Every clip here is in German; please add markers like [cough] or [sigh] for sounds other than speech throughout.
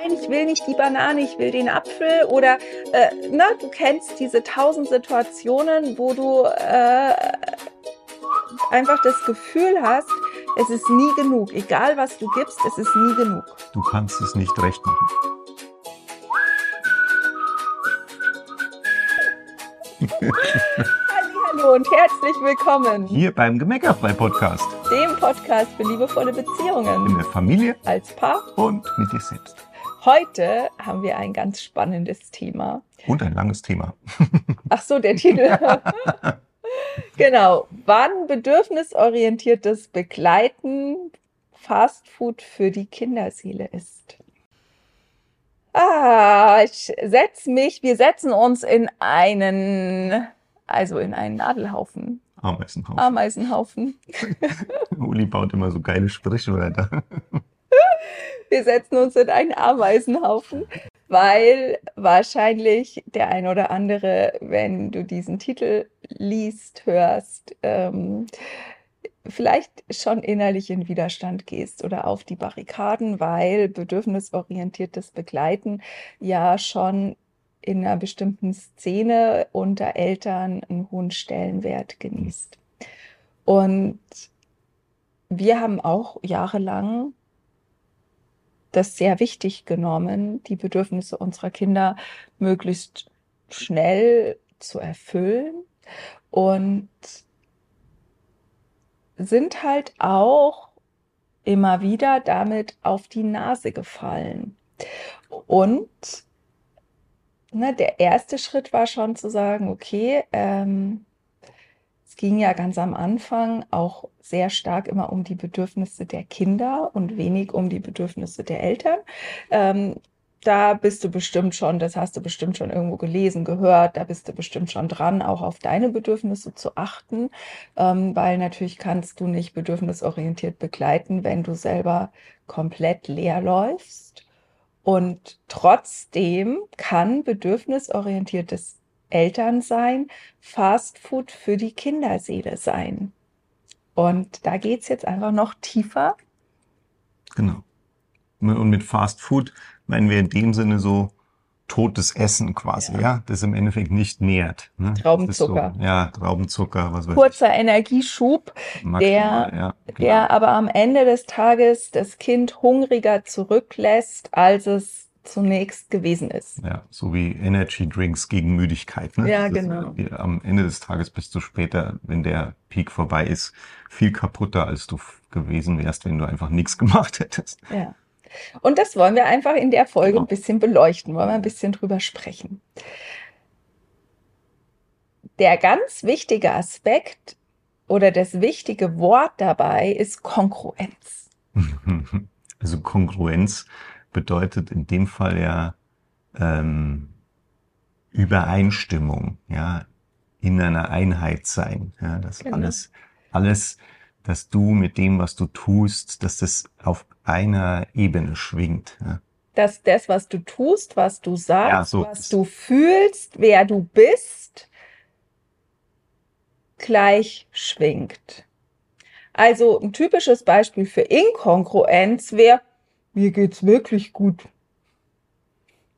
nein, ich will nicht die Banane, ich will den Apfel oder äh, na, du kennst diese tausend Situationen, wo du äh, einfach das Gefühl hast, es ist nie genug. Egal was du gibst, es ist nie genug. Du kannst es nicht recht machen. Hallo und herzlich willkommen Hier beim Gemeckerfrei Podcast. dem Podcast für liebevolle Beziehungen In der Familie als Paar. und mit dir selbst. Heute haben wir ein ganz spannendes Thema. Und ein langes Thema. [laughs] Ach so, der Titel. [laughs] genau. Wann bedürfnisorientiertes Begleiten Fast Food für die Kinderseele ist. Ah, ich setz mich, wir setzen uns in einen, also in einen Nadelhaufen, Ameisenhaufen. Ameisenhaufen. [laughs] Uli baut immer so geile Sprichwörter. Wir setzen uns in einen Ameisenhaufen, weil wahrscheinlich der ein oder andere, wenn du diesen Titel liest, hörst, ähm, vielleicht schon innerlich in Widerstand gehst oder auf die Barrikaden, weil bedürfnisorientiertes Begleiten ja schon in einer bestimmten Szene unter Eltern einen hohen Stellenwert genießt. Und wir haben auch jahrelang das sehr wichtig genommen, die Bedürfnisse unserer Kinder möglichst schnell zu erfüllen und sind halt auch immer wieder damit auf die Nase gefallen. Und ne, der erste Schritt war schon zu sagen, okay, ähm, ging ja ganz am Anfang auch sehr stark immer um die Bedürfnisse der Kinder und wenig um die Bedürfnisse der Eltern. Ähm, da bist du bestimmt schon, das hast du bestimmt schon irgendwo gelesen, gehört, da bist du bestimmt schon dran, auch auf deine Bedürfnisse zu achten, ähm, weil natürlich kannst du nicht bedürfnisorientiert begleiten, wenn du selber komplett leer läufst. Und trotzdem kann bedürfnisorientiertes Elternsein Fast Food für die Kinderseele sein. Und da geht's jetzt einfach noch tiefer. Genau. Und mit Fast Food meinen wir in dem Sinne so totes Essen quasi, Ja. ja, das im Endeffekt nicht nährt. Ne? Traubenzucker. So, ja, Traubenzucker, was weiß Kurzer Energieschub, maximal, ja, genau. der aber am Ende des Tages das Kind hungriger zurücklässt, als es zunächst gewesen ist. Ja, so wie Energy Drinks gegen Müdigkeit. Ne? Ja, Das genau. Am Ende des Tages bist du später, wenn der Peak vorbei ist, viel kaputter, als du gewesen wärst, wenn du einfach nichts [laughs] gemacht hättest. Ja. Und das wollen wir einfach in der Folge Genau. ein bisschen beleuchten, wollen wir ein bisschen drüber sprechen. Der ganz wichtige Aspekt oder das wichtige Wort dabei ist Kongruenz. [laughs] Also Kongruenz bedeutet in dem Fall ja ähm, Übereinstimmung, ja, in einer Einheit sein, ja, dass Genau. alles, alles, dass du mit dem, was du tust, dass das auf einer Ebene schwingt. Ja. Dass das, was du tust, was du sagst, Ja, so was du fühlst, wer du bist, gleich schwingt. Also ein typisches Beispiel für Inkongruenz wäre, mir geht's wirklich gut.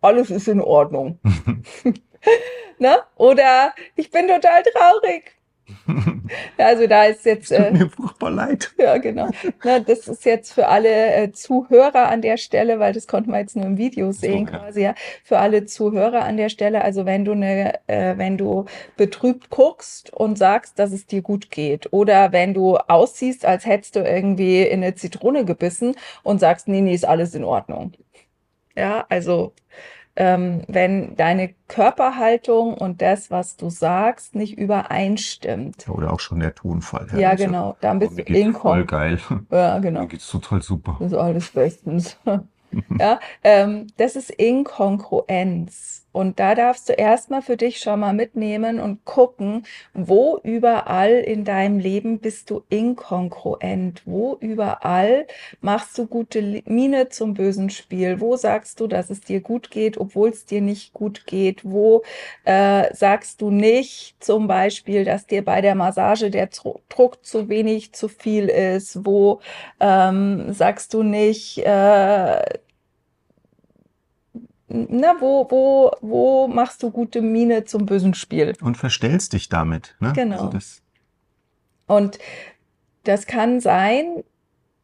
Alles ist in Ordnung. [laughs] [laughs] Ne? Oder ich bin total traurig. [laughs] Also da ist jetzt, Tut äh, mir furchtbar leid. ja genau, ne, das ist jetzt für alle äh, Zuhörer an der Stelle, weil das konnten wir jetzt nur im Video sehen ja. quasi, ja, für alle Zuhörer an der Stelle, also wenn du eine, äh, wenn du betrübt guckst und sagst, dass es dir gut geht oder wenn du aussiehst, als hättest du irgendwie in eine Zitrone gebissen und sagst, nee, nee, ist alles in Ordnung. Ja, also ähm, wenn deine Körperhaltung und das, was du sagst, nicht übereinstimmt. Oder auch schon der Tonfall. Ja, also, genau, dann oh, bist mir du geht's voll geil. Ja, genau. Mir geht's total super. Das ist alles bestens. [laughs] Ja, ähm, das ist Inkongruenz. Und da darfst du erstmal für dich schon mal mitnehmen und gucken, wo überall in deinem Leben bist du inkongruent, wo überall machst du gute Miene zum bösen Spiel, wo sagst du, dass es dir gut geht, obwohl es dir nicht gut geht, wo äh, sagst du nicht zum Beispiel, dass dir bei der Massage der Dru- Druck zu wenig, zu viel ist, wo ähm, sagst du nicht, äh, na, wo, wo, wo machst du gute Miene zum bösen Spiel? Und verstellst dich damit. Ne? Genau. Also das, Und das kann sein,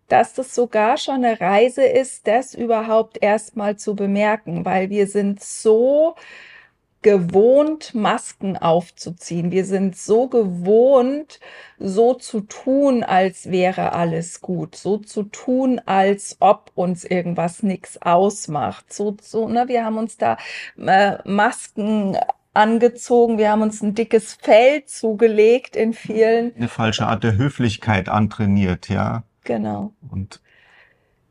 dass das sogar schon eine Reise ist, das überhaupt erstmal zu bemerken, weil wir sind so gewohnt, Masken aufzuziehen. Wir sind so gewohnt, so zu tun, als wäre alles gut, so zu tun, als ob uns irgendwas nichts ausmacht. So, so, ne, wir haben uns da äh, Masken angezogen, wir haben uns ein dickes Fell zugelegt in vielen. eine falsche Art der Höflichkeit antrainiert, ja. Genau, Und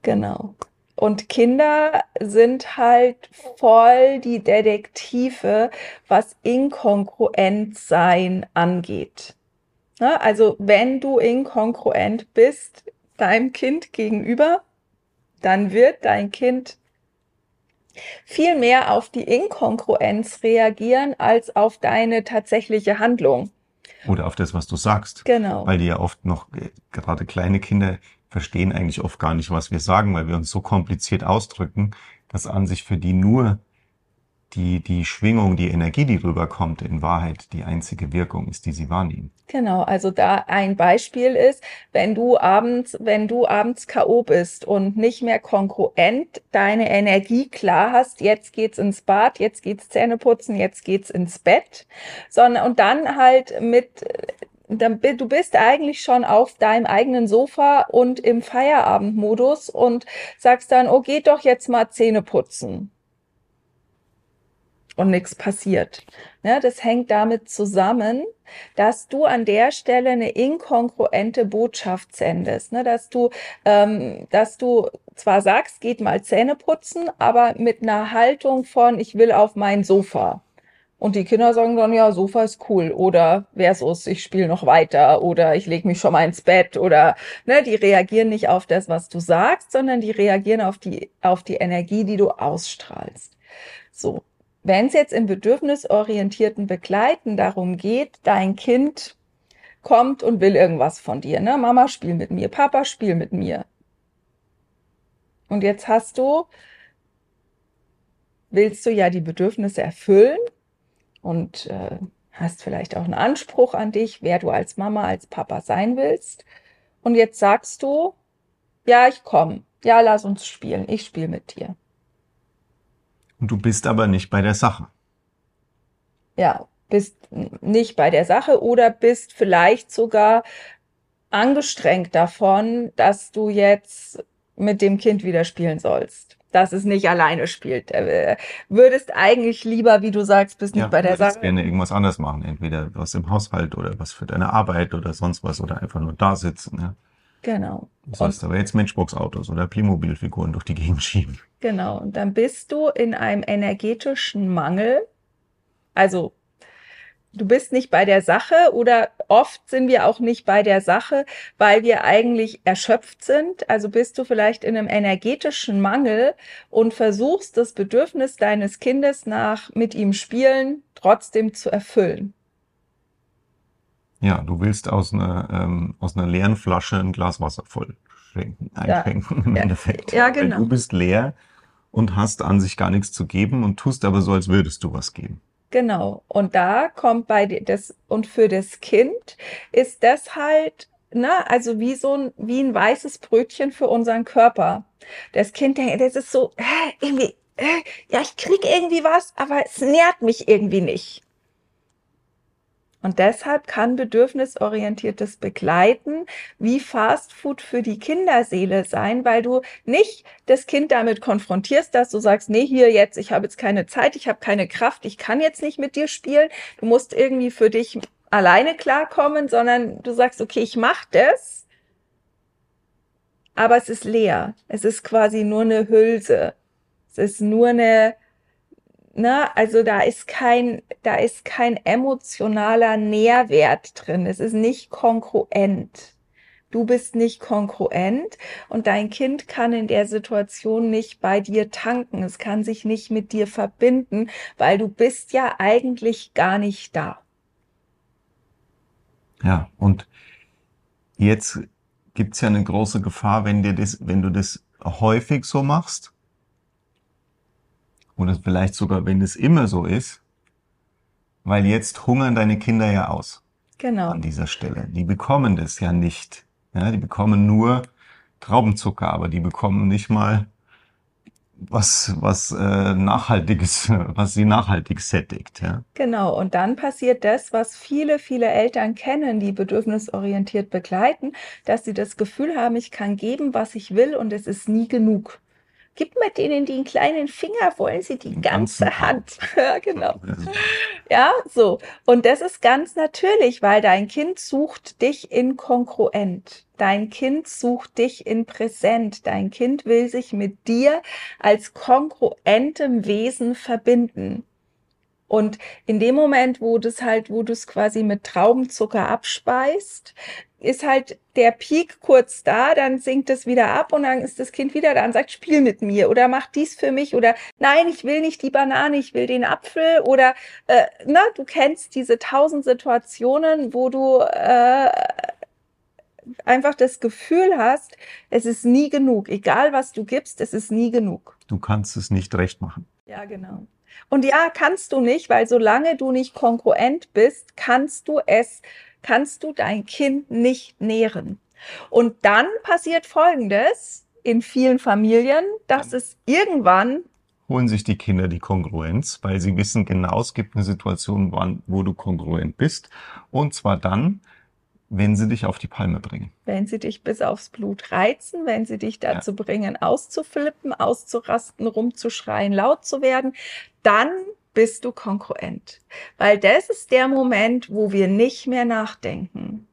genau. Und Kinder sind halt voll die Detektive, was Inkongruentsein angeht. Ne? Also wenn du inkongruent bist deinem Kind gegenüber, dann wird dein Kind viel mehr auf die Inkongruenz reagieren als auf deine tatsächliche Handlung. oder auf das, was du sagst. Genau. Weil die ja oft noch, äh, gerade kleine Kinder verstehen eigentlich oft gar nicht, was wir sagen, weil wir uns so kompliziert ausdrücken, dass an sich für die nur die, die Schwingung, die Energie, die rüberkommt, in Wahrheit die einzige Wirkung ist, die sie wahrnehmen. Genau, also da ein Beispiel ist, wenn du abends, wenn du abends K.O. bist und nicht mehr kongruent deine Energie klar hast, jetzt geht's ins Bad, jetzt geht's Zähne putzen, jetzt geht's ins Bett, sondern und dann halt mit dann, du bist eigentlich schon auf deinem eigenen Sofa und im Feierabendmodus und sagst dann, oh, geht doch jetzt mal Zähne putzen. Und nichts passiert. Ne, das hängt damit zusammen, dass du an der Stelle eine inkongruente Botschaft sendest, ne, dass du, ähm, dass du zwar sagst, geht mal Zähne putzen, aber mit einer Haltung von, ich will auf mein Sofa. Und die Kinder sagen dann, ja, Sofa ist cool oder versus, ich spiele noch weiter oder ich lege mich schon mal ins Bett oder, ne, die reagieren nicht auf das, was du sagst, sondern die reagieren auf die, auf die Energie, die du ausstrahlst. So. Wenn es jetzt im bedürfnisorientierten Begleiten darum geht, dein Kind kommt und will irgendwas von dir, ne? Mama, spiel mit mir, Papa, spiel mit mir. Und jetzt hast du, willst du ja die Bedürfnisse erfüllen und äh, hast vielleicht auch einen Anspruch an dich, wer du als Mama, als Papa sein willst. Und jetzt sagst du, ja, ich komme. Ja, lass uns spielen. Ich spiele mit dir. Und du bist aber nicht bei der Sache. Ja, bist nicht bei der Sache oder bist vielleicht sogar angestrengt davon, dass du jetzt mit dem Kind wieder spielen sollst. Dass es nicht alleine spielt. Äh, Würdest eigentlich lieber, wie du sagst, bist nicht Ja, bei der Sache. gerne irgendwas anderes machen. Entweder was im Haushalt oder was für deine Arbeit oder sonst was oder einfach nur da sitzen. Ja. Genau. Du sollst aber jetzt Matchbox-Autos oder Playmobil-Figuren durch die Gegend schieben. Genau, und dann bist du in einem energetischen Mangel. Also du bist nicht bei der Sache oder oft sind wir auch nicht bei der Sache, weil wir eigentlich erschöpft sind. Also bist du vielleicht in einem energetischen Mangel und versuchst das Bedürfnis deines Kindes nach mit ihm spielen trotzdem zu erfüllen. Ja, du willst aus einer, ähm, aus einer leeren Flasche ein Glas Wasser voll schenken, Ja, einschenken [laughs] im ja, Endeffekt. ja, Weil genau. du bist leer und hast an sich gar nichts zu geben und tust aber so, als würdest du was geben. Genau. Und da kommt bei das, und für das Kind ist das halt, ne, also wie so ein, wie ein weißes Brötchen für unseren Körper. Das Kind denkt, das ist so, äh, irgendwie, äh, ja, ich krieg irgendwie was, aber es nährt mich irgendwie nicht. Und deshalb kann bedürfnisorientiertes Begleiten wie Fast Food für die Kinderseele sein, weil du nicht das Kind damit konfrontierst, dass du sagst, nee, hier jetzt, ich habe jetzt keine Zeit, ich habe keine Kraft, ich kann jetzt nicht mit dir spielen. Du musst irgendwie für dich alleine klarkommen, sondern du sagst, okay, ich mache das, aber es ist leer. Es ist quasi nur eine Hülse. Es ist nur eine Ne, also da ist kein, da ist kein emotionaler Nährwert drin. Es ist nicht kongruent. Du bist nicht kongruent und dein Kind kann in der Situation nicht bei dir tanken. Es kann sich nicht mit dir verbinden, weil du bist ja eigentlich gar nicht da. Ja, und jetzt gibt's ja eine große Gefahr, wenn dir das, wenn du das häufig so machst oder vielleicht sogar, wenn es immer so ist, weil jetzt hungern deine Kinder ja aus. Genau. An dieser Stelle. Die bekommen das ja nicht. Ja, die bekommen nur Traubenzucker, aber die bekommen nicht mal was, was äh, nachhaltiges, [laughs] was sie nachhaltig sättigt. Ja. Genau, und dann passiert das, was viele, viele Eltern kennen, die bedürfnisorientiert begleiten, dass sie das Gefühl haben, ich kann geben, was ich will und es ist nie genug. Gib mir denen den kleinen Finger, wollen sie die ganze Hand. [laughs] ja, genau. Ja, so. Und das ist ganz natürlich, weil dein Kind sucht dich in kongruent. Dein Kind sucht dich in präsent. Dein Kind will sich mit dir als kongruentem Wesen verbinden. Und in dem Moment, wo das halt, wo du es quasi mit Traubenzucker abspeist, ist halt der Peak kurz da, dann sinkt es wieder ab und dann ist das Kind wieder da und sagt, spiel mit mir oder mach dies für mich oder nein, ich will nicht die Banane, ich will den Apfel oder äh, na, du kennst diese tausend Situationen, wo du äh, einfach das Gefühl hast, es ist nie genug, egal was du gibst, es ist nie genug. Du kannst es nicht recht machen. Ja, genau. Und ja, kannst du nicht, weil solange du nicht kongruent bist, kannst du es, kannst du dein Kind nicht nähren. Und dann passiert Folgendes in vielen Familien, dass es irgendwann holen sich die Kinder die Kongruenz, weil sie wissen genau, es gibt eine Situation, wann, wo du kongruent bist. Und zwar dann, wenn sie dich auf die Palme bringen. Wenn sie dich bis aufs Blut reizen, wenn sie dich dazu ja. bringen, auszuflippen, auszurasten, rumzuschreien, laut zu werden, dann bist du konkurrent. Weil das ist der Moment, wo wir nicht mehr nachdenken.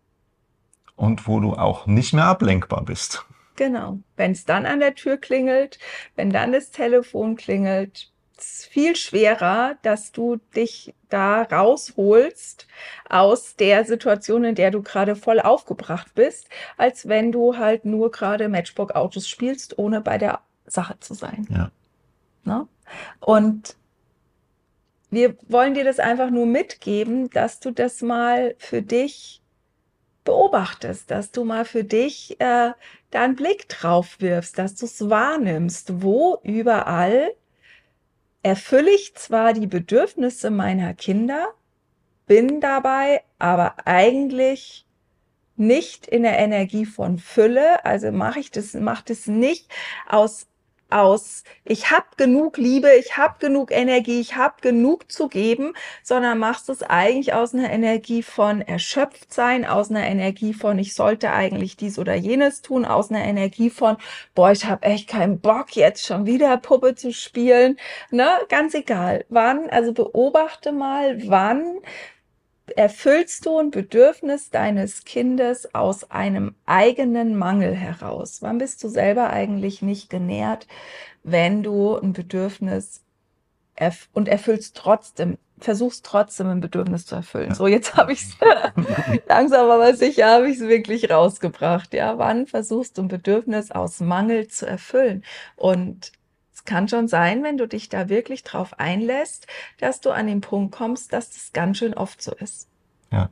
Und wo du auch nicht mehr ablenkbar bist. Genau. Wenn es dann an der Tür klingelt, wenn dann das Telefon klingelt, ist viel schwerer, dass du dich da rausholst aus der Situation, in der du gerade voll aufgebracht bist, als wenn du halt nur gerade Matchbox Autos spielst, ohne bei der Sache zu sein. Ja. Ne? Und wir wollen dir das einfach nur mitgeben, dass du das mal für dich beobachtest, dass du mal für dich äh, da einen Blick drauf wirfst, dass du es wahrnimmst, wo überall erfülle ich zwar die Bedürfnisse meiner Kinder, bin dabei aber eigentlich nicht in der Energie von Fülle, also mache ich das, mache das nicht aus aus, ich habe genug Liebe, ich habe genug Energie, ich habe genug zu geben, sondern machst es eigentlich aus einer Energie von erschöpft sein, aus einer Energie von, ich sollte eigentlich dies oder jenes tun, aus einer Energie von, boah, ich habe echt keinen Bock, jetzt schon wieder Puppe zu spielen. Ne? Ganz egal. Wann, also beobachte mal, wann erfüllst du ein Bedürfnis deines Kindes aus einem eigenen Mangel heraus? Wann bist du selber eigentlich nicht genährt, wenn du ein Bedürfnis erf und erfüllst trotzdem, versuchst trotzdem ein Bedürfnis zu erfüllen? So, jetzt habe ich es [laughs] langsam aber sicher habe ich es wirklich rausgebracht. Ja, wann versuchst du ein Bedürfnis aus Mangel zu erfüllen? Und kann schon sein, wenn du dich da wirklich drauf einlässt, dass du an den Punkt kommst, dass das ganz schön oft so ist. Ja.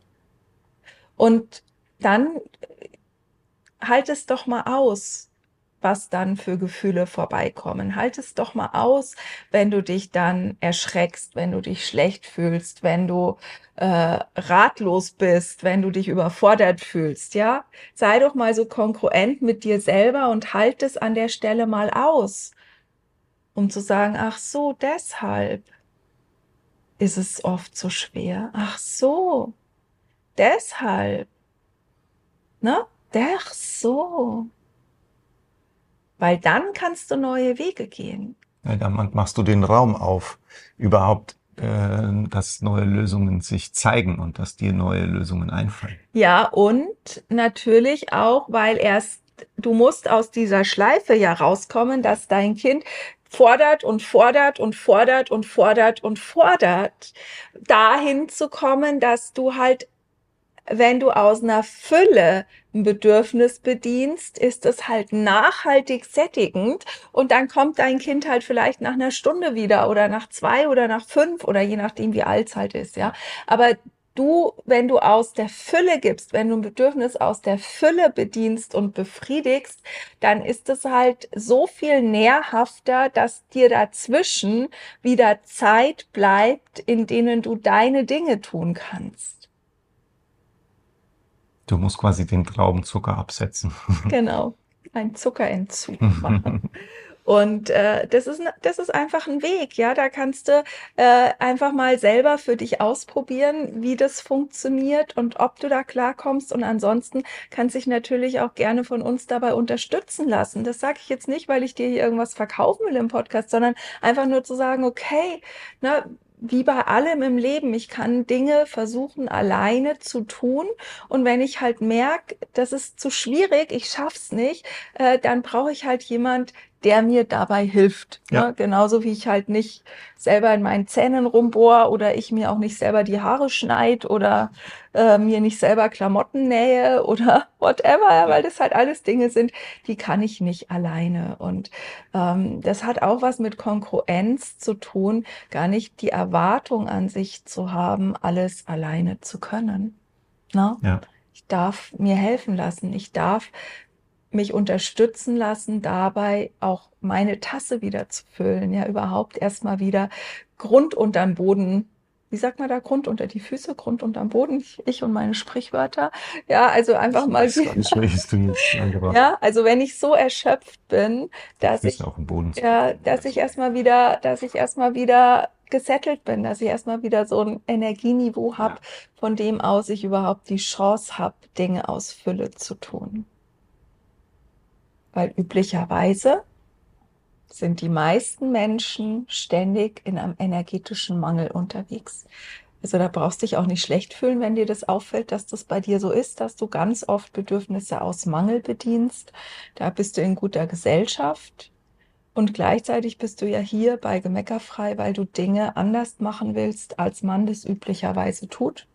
Und dann halt es doch mal aus, was dann für Gefühle vorbeikommen. Halt es doch mal aus, wenn du dich dann erschreckst, wenn du dich schlecht fühlst, wenn du äh, ratlos bist, wenn du dich überfordert fühlst, ja? Sei doch mal so konkurrent mit dir selber und halt es an der Stelle mal aus um zu sagen, ach so, deshalb ist es oft so schwer. Ach so, deshalb. Ne? Ach so. Weil dann kannst du neue Wege gehen. Ja, dann machst du den Raum auf, überhaupt, äh, dass neue Lösungen sich zeigen und dass dir neue Lösungen einfallen. Ja, und natürlich auch, weil erst du musst aus dieser Schleife ja rauskommen, dass dein Kind fordert und fordert und fordert und fordert und fordert, dahin zu kommen, dass du halt, wenn du aus einer Fülle ein Bedürfnis bedienst, ist es halt nachhaltig sättigend und dann kommt dein Kind halt vielleicht nach einer Stunde wieder oder nach zwei oder nach fünf oder je nachdem, wie alt es halt ist, ja. Aber du, wenn du aus der Fülle gibst, wenn du ein Bedürfnis aus der Fülle bedienst und befriedigst, dann ist es halt so viel nährhafter, dass dir dazwischen wieder Zeit bleibt, in denen du deine Dinge tun kannst. Du musst quasi den Traubenzucker absetzen. Genau, ein Zuckerentzug [laughs] machen. Und äh, das, ist, das ist einfach ein Weg, ja. Da kannst du äh, einfach mal selber für dich ausprobieren, wie das funktioniert und ob du da klarkommst. Und ansonsten kannst dich natürlich auch gerne von uns dabei unterstützen lassen. Das sage ich jetzt nicht, weil ich dir hier irgendwas verkaufen will im Podcast, sondern einfach nur zu sagen, okay, na, wie bei allem im Leben, ich kann Dinge versuchen alleine zu tun und wenn ich halt merke, das ist zu schwierig, ich schaff's nicht, äh, dann brauche ich halt jemand, der mir dabei hilft. Ja. Ne? Genauso wie ich halt nicht selber in meinen Zähnen rumbohr oder ich mir auch nicht selber die Haare schneid oder äh, mir nicht selber Klamotten nähe [laughs] oder whatever, weil das halt alles Dinge sind, die kann ich nicht alleine. Und ähm, das hat auch was mit Konkurrenz zu tun, gar nicht die Erwartung an sich zu haben, alles alleine zu können. Ne? Ja. Ich darf mir helfen lassen. Ich darf mich unterstützen lassen, dabei auch meine Tasse wieder zu füllen, ja, überhaupt erstmal wieder Grund unterm Boden wie sagt man da, Grund unter die Füße, Grund unterm Boden, ich, ich und meine Sprichwörter. Ja, also einfach mal. Nicht, ja, also wenn ich so erschöpft bin, dass ich, ja, dass ich erstmal wieder, dass ich erstmal wieder gesettelt bin, dass ich erstmal wieder so ein Energieniveau habe, ja. von dem aus ich überhaupt die Chance habe, Dinge aus Fülle zu tun weil üblicherweise sind die meisten Menschen ständig in einem energetischen Mangel unterwegs. Also da brauchst du dich auch nicht schlecht fühlen, wenn dir das auffällt, dass das bei dir so ist, dass du ganz oft Bedürfnisse aus Mangel bedienst. Da bist du in guter Gesellschaft. Und gleichzeitig bist du ja hier bei Gemeckerfrei, weil du Dinge anders machen willst, als man das üblicherweise tut.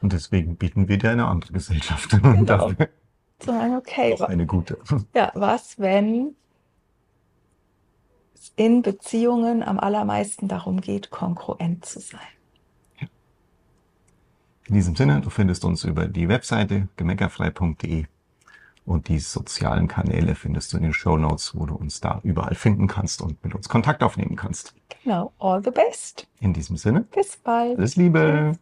Und deswegen bieten wir dir eine andere Gesellschaft. Genau [laughs] zu sagen, okay. Auch eine gute. [laughs] Ja, was, wenn es in Beziehungen am allermeisten darum geht, konkurrent zu sein? In diesem Sinne, du findest uns über die Webseite gemeckerfrei.de und die sozialen Kanäle findest du in den Show Notes, wo du uns da überall finden kannst und mit uns Kontakt aufnehmen kannst. Genau, all the best. In diesem Sinne. Bis bald. Alles Liebe.